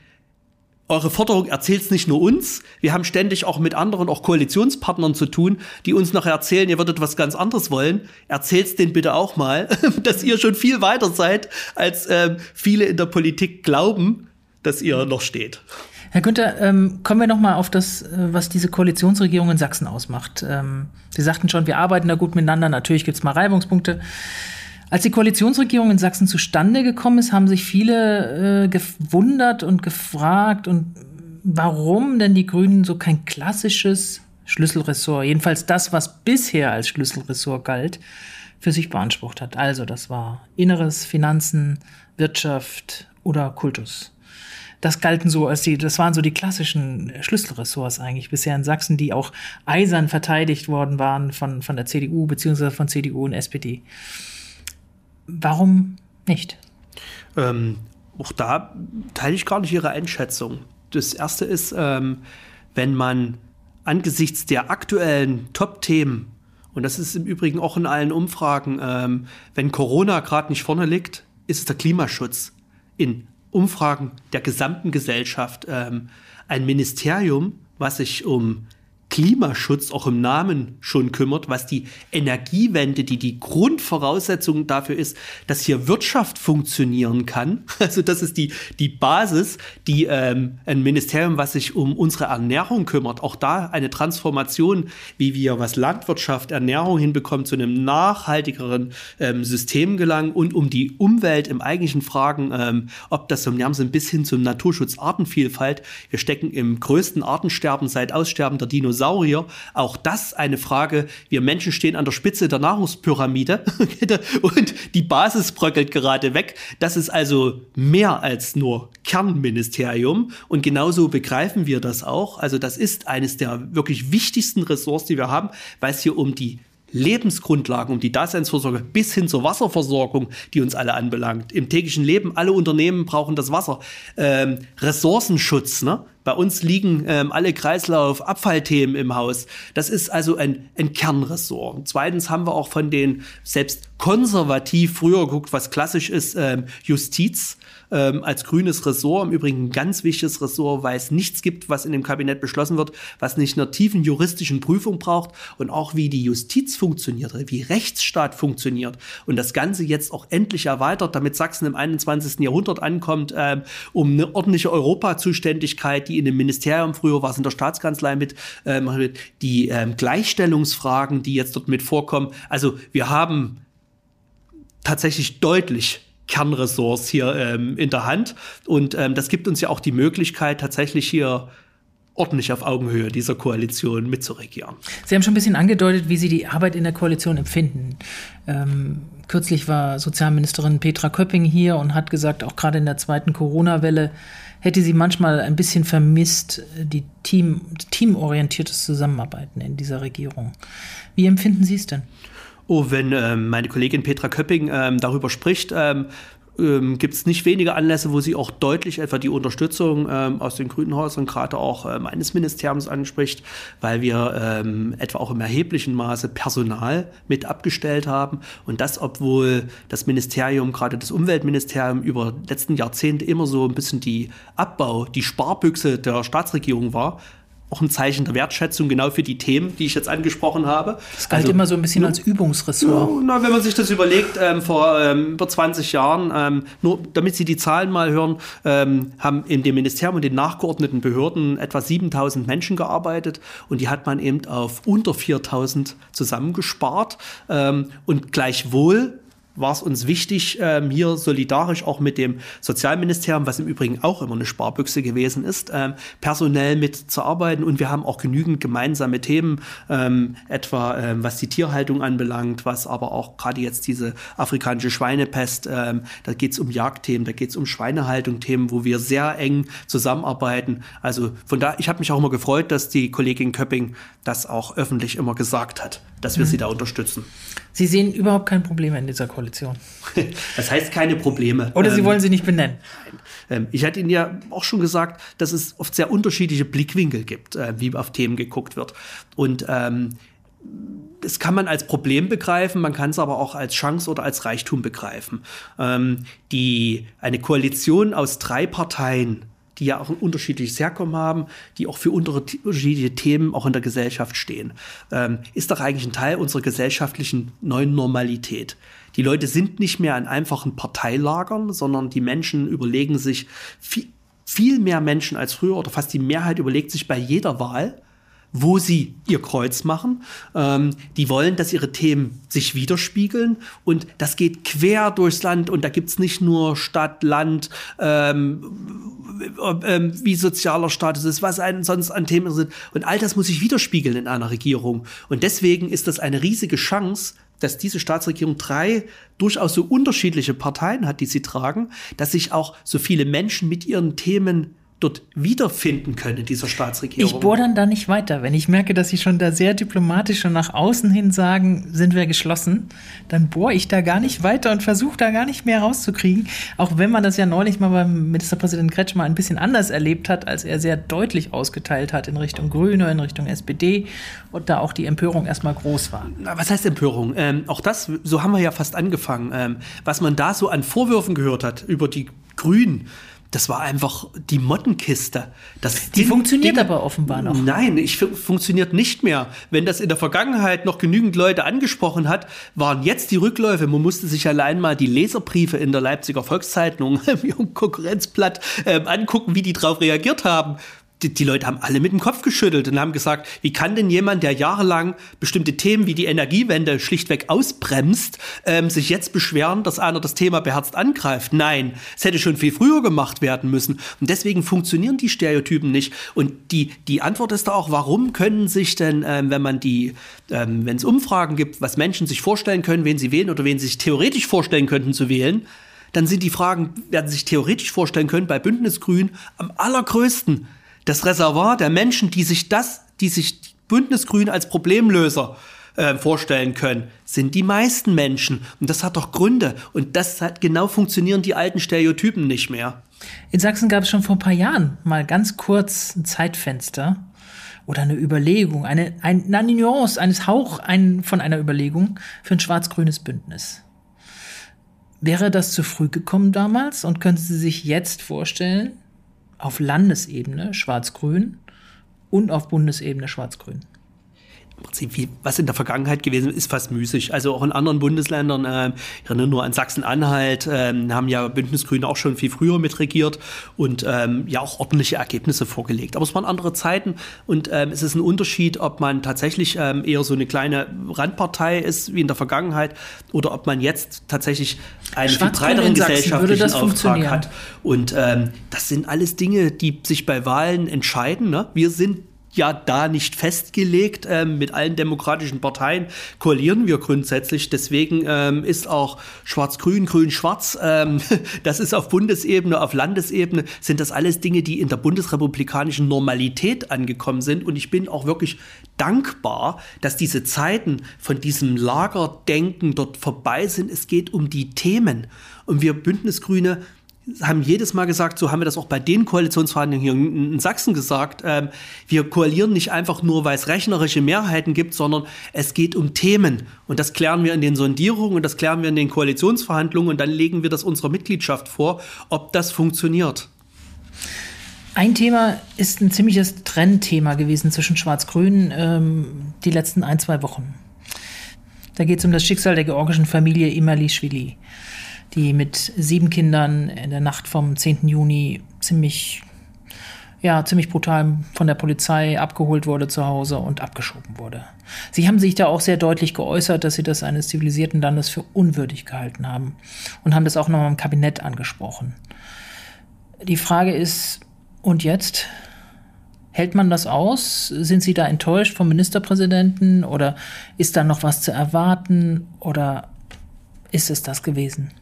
eure Forderung erzählt's nicht nur uns. Wir haben ständig auch mit anderen, auch Koalitionspartnern zu tun, die uns noch erzählen, ihr würdet was ganz anderes wollen. Erzählt's denen bitte auch mal, (laughs) dass ihr schon viel weiter seid, als ähm, viele in der Politik glauben, dass ihr noch steht. Herr Günther, ähm, kommen wir noch mal auf das, äh, was diese Koalitionsregierung in Sachsen ausmacht. Ähm, Sie sagten schon, wir arbeiten da gut miteinander. Natürlich gibt's mal Reibungspunkte. Als die Koalitionsregierung in Sachsen zustande gekommen ist, haben sich viele äh, gewundert und gefragt, und warum denn die Grünen so kein klassisches Schlüsselressort, jedenfalls das, was bisher als Schlüsselressort galt, für sich beansprucht hat. Also das war Inneres, Finanzen, Wirtschaft oder Kultus. Das galten so als die, das waren so die klassischen Schlüsselressorts eigentlich bisher in Sachsen, die auch eisern verteidigt worden waren von, von der CDU beziehungsweise von CDU und SPD. Warum nicht? Ähm, auch da teile ich gar nicht Ihre Einschätzung. Das erste ist, ähm, wenn man angesichts der aktuellen Top-Themen, und das ist im Übrigen auch in allen Umfragen, ähm, wenn Corona gerade nicht vorne liegt, ist es der Klimaschutz. In Umfragen der gesamten Gesellschaft ähm, ein Ministerium, was sich um Klimaschutz auch im Namen schon kümmert, was die Energiewende, die die Grundvoraussetzung dafür ist, dass hier Wirtschaft funktionieren kann. (laughs) Also das ist die, die Basis, die ähm, ein Ministerium, was sich um unsere Ernährung kümmert, auch da eine Transformation, wie wir was Landwirtschaft, Ernährung hinbekommen, zu einem nachhaltigeren ähm, System gelangen und um die Umwelt im eigentlichen Fragen, ähm, ob das so ein bis hin zum Naturschutz, Artenvielfalt. Wir stecken im größten Artensterben seit Aussterben der Dinosaurier Dinosaurier. Auch das eine Frage. Wir Menschen stehen an der Spitze der Nahrungspyramide (laughs) und die Basis bröckelt gerade weg. Das ist also mehr als nur Kernministerium und genauso begreifen wir das auch. Also das ist eines der wirklich wichtigsten Ressorts, die wir haben, weil es hier um die Lebensgrundlagen, um die Daseinsvorsorge bis hin zur Wasserversorgung, die uns alle anbelangt. Im täglichen Leben, alle Unternehmen brauchen das Wasser. Ähm, Ressourcenschutz, ne? Bei uns liegen ähm, alle Kreislauf-Abfallthemen im Haus. Das ist also ein, ein Kernressort. Und zweitens haben wir auch von den selbst konservativ früher geguckt, was klassisch ist, ähm, Justiz ähm, als grünes Ressort. Im Übrigen ein ganz wichtiges Ressort, weil es nichts gibt, was in dem Kabinett beschlossen wird, was nicht einer tiefen juristischen Prüfung braucht und auch wie die Justiz funktioniert, wie Rechtsstaat funktioniert. Und das Ganze jetzt auch endlich erweitert, damit Sachsen im 21. Jahrhundert ankommt, ähm, um eine ordentliche Europazuständigkeit, die in dem Ministerium, früher war es in der Staatskanzlei mit, ähm, die ähm, Gleichstellungsfragen, die jetzt dort mit vorkommen. Also wir haben tatsächlich deutlich Kernressorts hier ähm, in der Hand. Und ähm, das gibt uns ja auch die Möglichkeit, tatsächlich hier ordentlich auf Augenhöhe dieser Koalition mitzuregieren. Sie haben schon ein bisschen angedeutet, wie Sie die Arbeit in der Koalition empfinden. Ähm, kürzlich war Sozialministerin Petra Köpping hier und hat gesagt, auch gerade in der zweiten Corona-Welle hätte sie manchmal ein bisschen vermisst, die Team, teamorientiertes Zusammenarbeiten in dieser Regierung. Wie empfinden Sie es denn? Oh, wenn ähm, meine Kollegin Petra Köpping ähm, darüber spricht, ähm, ähm, gibt es nicht wenige Anlässe, wo sie auch deutlich etwa die Unterstützung ähm, aus den Grünen Häusern, gerade auch äh, meines Ministeriums anspricht, weil wir ähm, etwa auch im erheblichen Maße Personal mit abgestellt haben. Und das, obwohl das Ministerium, gerade das Umweltministerium, über letzten Jahrzehnte immer so ein bisschen die Abbau, die Sparbüchse der Staatsregierung war auch ein Zeichen der Wertschätzung genau für die Themen, die ich jetzt angesprochen habe. Das galt also, immer so ein bisschen nur, als Übungsressort. Na, wenn man sich das überlegt, ähm, vor ähm, über 20 Jahren, ähm, nur damit Sie die Zahlen mal hören, ähm, haben in dem Ministerium und den nachgeordneten Behörden etwa 7000 Menschen gearbeitet und die hat man eben auf unter 4000 zusammengespart ähm, und gleichwohl war es uns wichtig, ähm, hier solidarisch auch mit dem Sozialministerium, was im Übrigen auch immer eine Sparbüchse gewesen ist, ähm, personell mitzuarbeiten. Und wir haben auch genügend gemeinsame Themen, ähm, etwa ähm, was die Tierhaltung anbelangt, was aber auch gerade jetzt diese afrikanische Schweinepest, ähm, da geht es um Jagdthemen, da geht es um Schweinehaltung, Themen, wo wir sehr eng zusammenarbeiten. Also von da, ich habe mich auch immer gefreut, dass die Kollegin Köpping das auch öffentlich immer gesagt hat. Dass wir mhm. sie da unterstützen. Sie sehen überhaupt kein Problem in dieser Koalition. (laughs) das heißt keine Probleme. Oder Sie ähm, wollen sie nicht benennen. Ähm, ich hatte Ihnen ja auch schon gesagt, dass es oft sehr unterschiedliche Blickwinkel gibt, äh, wie auf Themen geguckt wird. Und ähm, das kann man als Problem begreifen, man kann es aber auch als Chance oder als Reichtum begreifen. Ähm, die, eine Koalition aus drei Parteien, die ja auch ein unterschiedliches Herkommen haben, die auch für unterschiedliche Themen auch in der Gesellschaft stehen, ähm, ist doch eigentlich ein Teil unserer gesellschaftlichen neuen Normalität. Die Leute sind nicht mehr an einfachen Parteilagern, sondern die Menschen überlegen sich viel, viel mehr Menschen als früher oder fast die Mehrheit überlegt sich bei jeder Wahl, wo sie ihr Kreuz machen. Ähm, die wollen, dass ihre Themen sich widerspiegeln. Und das geht quer durchs Land. Und da gibt es nicht nur Stadt, Land, ähm, ähm, wie sozialer Status ist, was einen sonst an Themen sind. Und all das muss sich widerspiegeln in einer Regierung. Und deswegen ist das eine riesige Chance, dass diese Staatsregierung drei durchaus so unterschiedliche Parteien hat, die sie tragen, dass sich auch so viele Menschen mit ihren Themen dort wiederfinden können in dieser Staatsregierung. Ich bohre dann da nicht weiter. Wenn ich merke, dass Sie schon da sehr diplomatisch und nach außen hin sagen, sind wir geschlossen, dann bohre ich da gar nicht weiter und versuche da gar nicht mehr rauszukriegen. Auch wenn man das ja neulich mal beim Ministerpräsident Kretschmer ein bisschen anders erlebt hat, als er sehr deutlich ausgeteilt hat in Richtung Grüne, in Richtung SPD und da auch die Empörung erstmal groß war. Na, was heißt Empörung? Ähm, auch das, so haben wir ja fast angefangen. Ähm, was man da so an Vorwürfen gehört hat über die Grünen, das war einfach die Mottenkiste. Das die funktioniert aber offenbar noch. Nein, ich funktioniert nicht mehr. Wenn das in der Vergangenheit noch genügend Leute angesprochen hat, waren jetzt die Rückläufe. Man musste sich allein mal die Leserbriefe in der Leipziger Volkszeitung (laughs) im Konkurrenzblatt äh, angucken, wie die darauf reagiert haben die, die, Leute haben alle mit dem Kopf geschüttelt und haben gesagt, wie kann denn jemand, der jahrelang bestimmte Themen wie die Energiewende schlichtweg ausbremst, ähm, sich jetzt beschweren, dass einer das Thema beherzt angreift? Nein, es hätte schon viel früher gemacht werden müssen. Und deswegen funktionieren die Stereotypen nicht. Und die, die Antwort ist da auch, warum können sich denn, ähm, wenn man die, ähm, wenn es Umfragen gibt, was Menschen sich vorstellen können, wen sie wählen oder wen sie sich theoretisch vorstellen könnten zu wählen, dann sind die Fragen, werden sich theoretisch vorstellen können, bei Bündnis Grün am allergrößten das Reservoir der Menschen, die sich das, die sich Bündnisgrün als Problemlöser äh, vorstellen können, sind die meisten Menschen. Und das hat doch Gründe. Und das hat genau funktionieren die alten Stereotypen nicht mehr. In Sachsen gab es schon vor ein paar Jahren mal ganz kurz ein Zeitfenster oder eine Überlegung, eine, ein, eine Nuance, eines Hauch ein, von einer Überlegung für ein schwarz-grünes Bündnis. Wäre das zu früh gekommen damals und können Sie sich jetzt vorstellen, auf Landesebene schwarz-grün und auf Bundesebene schwarz-grün. Prinzip, wie, was in der Vergangenheit gewesen ist, fast müßig. Also auch in anderen Bundesländern, äh, ich erinnere nur an Sachsen-Anhalt, äh, haben ja Bündnisgrüne auch schon viel früher mitregiert und ähm, ja auch ordentliche Ergebnisse vorgelegt. Aber es waren andere Zeiten und ähm, es ist ein Unterschied, ob man tatsächlich ähm, eher so eine kleine Randpartei ist wie in der Vergangenheit oder ob man jetzt tatsächlich einen viel breiteren gesellschaftlichen Auftrag hat. Und ähm, das sind alles Dinge, die sich bei Wahlen entscheiden. Ne? Wir sind ja da nicht festgelegt. Ähm, mit allen demokratischen Parteien koalieren wir grundsätzlich. Deswegen ähm, ist auch Schwarz-Grün, Grün-Schwarz, ähm, (laughs) das ist auf Bundesebene, auf Landesebene, sind das alles Dinge, die in der bundesrepublikanischen Normalität angekommen sind. Und ich bin auch wirklich dankbar, dass diese Zeiten von diesem Lagerdenken dort vorbei sind. Es geht um die Themen. Und wir Bündnisgrüne haben jedes Mal gesagt, so haben wir das auch bei den Koalitionsverhandlungen hier in Sachsen gesagt, ähm, wir koalieren nicht einfach nur, weil es rechnerische Mehrheiten gibt, sondern es geht um Themen. Und das klären wir in den Sondierungen und das klären wir in den Koalitionsverhandlungen und dann legen wir das unserer Mitgliedschaft vor, ob das funktioniert. Ein Thema ist ein ziemliches Trendthema gewesen zwischen Schwarz-Grün ähm, die letzten ein, zwei Wochen. Da geht es um das Schicksal der georgischen Familie Imalischwili die mit sieben Kindern in der Nacht vom 10. Juni ziemlich, ja, ziemlich brutal von der Polizei abgeholt wurde zu Hause und abgeschoben wurde. Sie haben sich da auch sehr deutlich geäußert, dass sie das eines zivilisierten Landes für unwürdig gehalten haben und haben das auch nochmal im Kabinett angesprochen. Die Frage ist, und jetzt? Hält man das aus? Sind Sie da enttäuscht vom Ministerpräsidenten oder ist da noch was zu erwarten oder ist es das gewesen?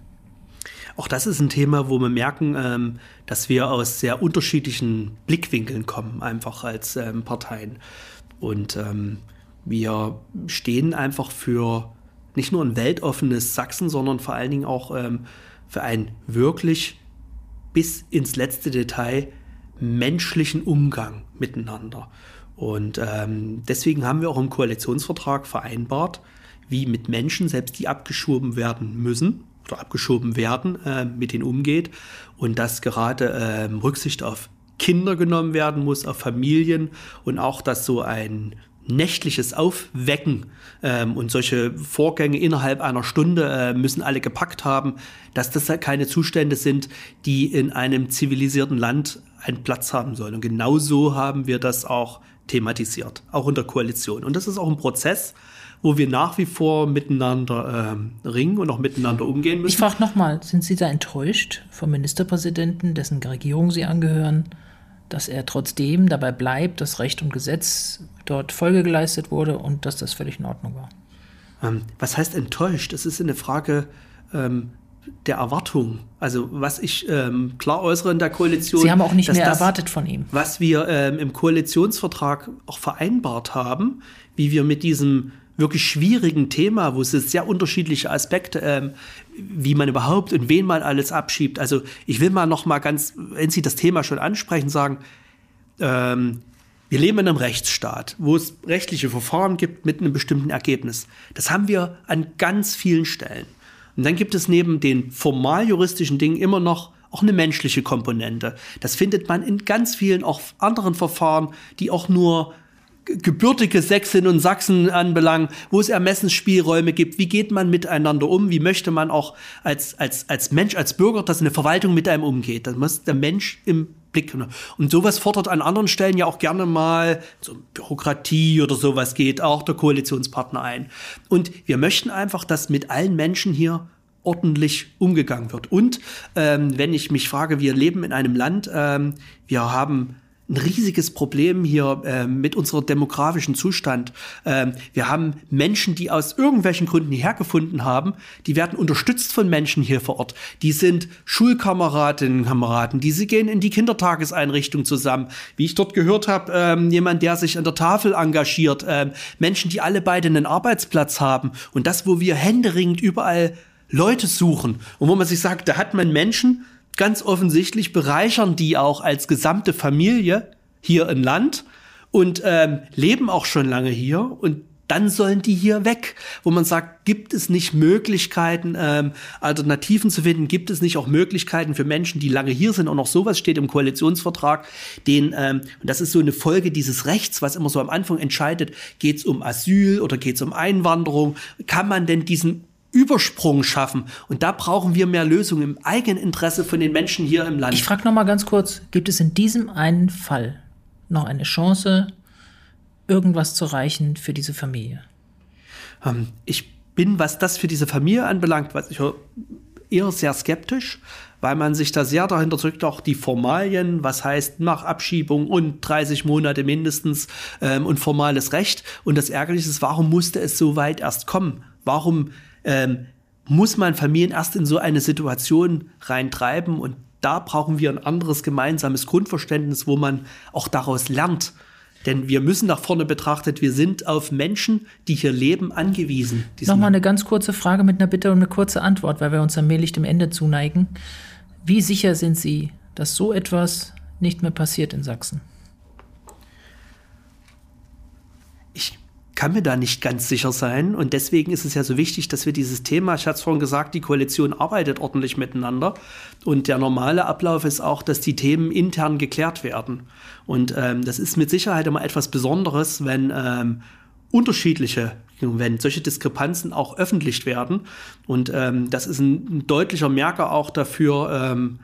Auch das ist ein Thema, wo wir merken, ähm, dass wir aus sehr unterschiedlichen Blickwinkeln kommen, einfach als ähm, Parteien. Und ähm, wir stehen einfach für nicht nur ein weltoffenes Sachsen, sondern vor allen Dingen auch ähm, für einen wirklich bis ins letzte Detail menschlichen Umgang miteinander. Und ähm, deswegen haben wir auch im Koalitionsvertrag vereinbart, wie mit Menschen, selbst die abgeschoben werden müssen oder abgeschoben werden, äh, mit denen umgeht. Und dass gerade äh, Rücksicht auf Kinder genommen werden muss, auf Familien und auch, dass so ein nächtliches Aufwecken ähm, und solche Vorgänge innerhalb einer Stunde äh, müssen alle gepackt haben, dass das keine Zustände sind, die in einem zivilisierten Land einen Platz haben sollen. Und genau so haben wir das auch thematisiert, auch in der Koalition. Und das ist auch ein Prozess, wo wir nach wie vor miteinander ähm, ringen und auch miteinander umgehen müssen. Ich frage nochmal, sind Sie da enttäuscht vom Ministerpräsidenten, dessen Regierung Sie angehören, dass er trotzdem dabei bleibt, dass Recht und Gesetz dort Folge geleistet wurde und dass das völlig in Ordnung war? Ähm, was heißt enttäuscht? Das ist eine Frage ähm, der Erwartung. Also was ich ähm, klar äußere in der Koalition. Sie haben auch nicht mehr das, erwartet von ihm. Was wir ähm, im Koalitionsvertrag auch vereinbart haben, wie wir mit diesem wirklich schwierigen Thema, wo es sehr unterschiedliche Aspekte, ähm, wie man überhaupt und wen man alles abschiebt. Also ich will mal noch mal ganz, wenn Sie das Thema schon ansprechen, sagen, ähm, wir leben in einem Rechtsstaat, wo es rechtliche Verfahren gibt mit einem bestimmten Ergebnis. Das haben wir an ganz vielen Stellen. Und dann gibt es neben den formal juristischen Dingen immer noch auch eine menschliche Komponente. Das findet man in ganz vielen auch anderen Verfahren, die auch nur gebürtige Sächsinnen und Sachsen anbelangen, wo es Ermessensspielräume gibt. Wie geht man miteinander um? Wie möchte man auch als, als, als Mensch, als Bürger, dass eine Verwaltung mit einem umgeht? Das muss der Mensch im Blick. Und sowas fordert an anderen Stellen ja auch gerne mal so Bürokratie oder sowas geht auch der Koalitionspartner ein. Und wir möchten einfach, dass mit allen Menschen hier ordentlich umgegangen wird. Und ähm, wenn ich mich frage, wir leben in einem Land, ähm, wir haben ein riesiges Problem hier äh, mit unserem demografischen Zustand. Ähm, wir haben Menschen, die aus irgendwelchen Gründen hierher gefunden haben, die werden unterstützt von Menschen hier vor Ort. Die sind Schulkameradinnen und Kameraden, die sie gehen in die Kindertageseinrichtung zusammen. Wie ich dort gehört habe, ähm, jemand, der sich an der Tafel engagiert. Ähm, Menschen, die alle beide einen Arbeitsplatz haben. Und das, wo wir händeringend überall Leute suchen. Und wo man sich sagt, da hat man Menschen, ganz offensichtlich bereichern die auch als gesamte Familie hier im Land und ähm, leben auch schon lange hier und dann sollen die hier weg, wo man sagt, gibt es nicht Möglichkeiten, ähm, Alternativen zu finden? Gibt es nicht auch Möglichkeiten für Menschen, die lange hier sind? Und auch sowas steht im Koalitionsvertrag, den, ähm, und das ist so eine Folge dieses Rechts, was immer so am Anfang entscheidet, geht es um Asyl oder geht es um Einwanderung? Kann man denn diesen Übersprung schaffen. Und da brauchen wir mehr Lösungen im Eigeninteresse von den Menschen hier im Land. Ich frage noch mal ganz kurz, gibt es in diesem einen Fall noch eine Chance, irgendwas zu reichen für diese Familie? Ähm, ich bin, was das für diese Familie anbelangt, was ich eher sehr skeptisch, weil man sich da sehr dahinter drückt, auch die Formalien, was heißt nach Abschiebung und 30 Monate mindestens ähm, und formales Recht. Und das Ärgerliche ist, warum musste es so weit erst kommen? Warum ähm, muss man Familien erst in so eine Situation reintreiben und da brauchen wir ein anderes gemeinsames Grundverständnis, wo man auch daraus lernt. Denn wir müssen nach vorne betrachtet, wir sind auf Menschen, die hier leben, angewiesen. Nochmal eine ganz kurze Frage mit einer Bitte und eine kurze Antwort, weil wir uns allmählich dem Ende zuneigen. Wie sicher sind Sie, dass so etwas nicht mehr passiert in Sachsen? Kann mir da nicht ganz sicher sein. Und deswegen ist es ja so wichtig, dass wir dieses Thema, ich hatte es vorhin gesagt, die Koalition arbeitet ordentlich miteinander. Und der normale Ablauf ist auch, dass die Themen intern geklärt werden. Und ähm, das ist mit Sicherheit immer etwas Besonderes, wenn ähm, unterschiedliche, wenn solche Diskrepanzen auch öffentlich werden. Und ähm, das ist ein, ein, deutlicher Merker auch dafür, ähm,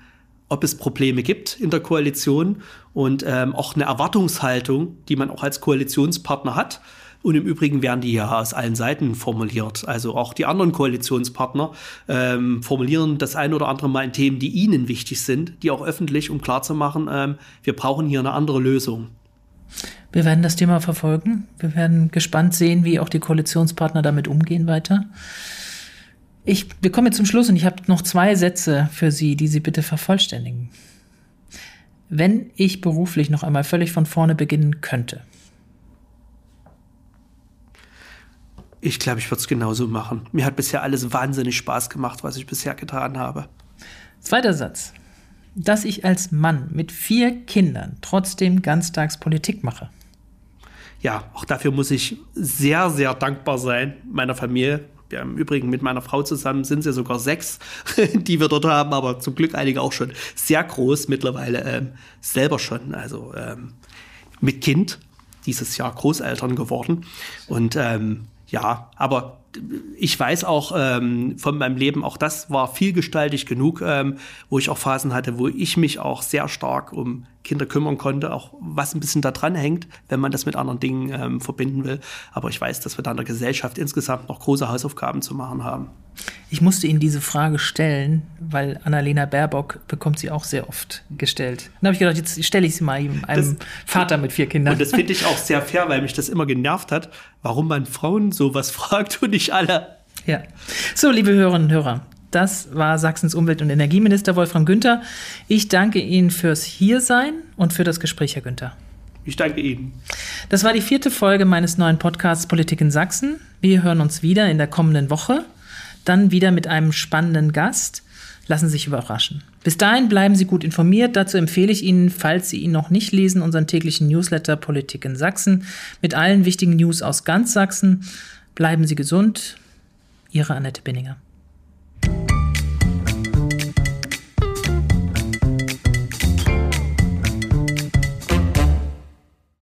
ob es Probleme gibt in der Koalition und ähm, auch eine Erwartungshaltung, die man auch als Koalitionspartner hat. Und im Übrigen werden die ja aus allen Seiten formuliert. Also auch die anderen Koalitionspartner ähm, formulieren das ein oder andere Mal in Themen, die ihnen wichtig sind, die auch öffentlich, um klarzumachen, ähm, wir brauchen hier eine andere Lösung. Wir werden das Thema verfolgen. Wir werden gespannt sehen, wie auch die Koalitionspartner damit umgehen weiter. Ich, wir kommen jetzt zum Schluss und ich habe noch zwei Sätze für Sie, die Sie bitte vervollständigen. Wenn ich beruflich noch einmal völlig von vorne beginnen könnte, Ich glaube, ich würde es genauso machen. Mir hat bisher alles wahnsinnig Spaß gemacht, was ich bisher getan habe. Zweiter Satz. Dass ich als Mann mit vier Kindern trotzdem ganztags Politik mache. Ja, auch dafür muss ich sehr, sehr dankbar sein meiner Familie. Ja, Im Übrigen mit meiner Frau zusammen sind es ja sogar sechs, (laughs) die wir dort haben, aber zum Glück einige auch schon sehr groß mittlerweile ähm, selber schon. Also ähm, mit Kind dieses Jahr Großeltern geworden. Und ähm, ja, aber ich weiß auch ähm, von meinem Leben, auch das war vielgestaltig genug, ähm, wo ich auch Phasen hatte, wo ich mich auch sehr stark um Kinder kümmern konnte, auch was ein bisschen da dran hängt, wenn man das mit anderen Dingen ähm, verbinden will. Aber ich weiß, dass wir da in der Gesellschaft insgesamt noch große Hausaufgaben zu machen haben. Ich musste Ihnen diese Frage stellen, weil Annalena Baerbock bekommt sie auch sehr oft gestellt. Dann habe ich gedacht, jetzt stelle ich sie mal einem, das, Vater mit vier Kindern. Und das finde ich auch sehr fair, weil mich das immer genervt hat, warum man Frauen sowas (laughs) fragt und nicht alle. Ja. So, liebe Hörerinnen und Hörer, das war Sachsens Umwelt- und Energieminister Wolfram Günther. Ich danke Ihnen fürs Hiersein und für das Gespräch, Herr Günther. Ich danke Ihnen. Das war die vierte Folge meines neuen Podcasts Politik in Sachsen. Wir hören uns wieder in der kommenden Woche. Dann wieder mit einem spannenden Gast. Lassen Sie sich überraschen. Bis dahin bleiben Sie gut informiert. Dazu empfehle ich Ihnen, falls Sie ihn noch nicht lesen, unseren täglichen Newsletter Politik in Sachsen mit allen wichtigen News aus ganz Sachsen. Bleiben Sie gesund. Ihre Annette Binninger. Thank you.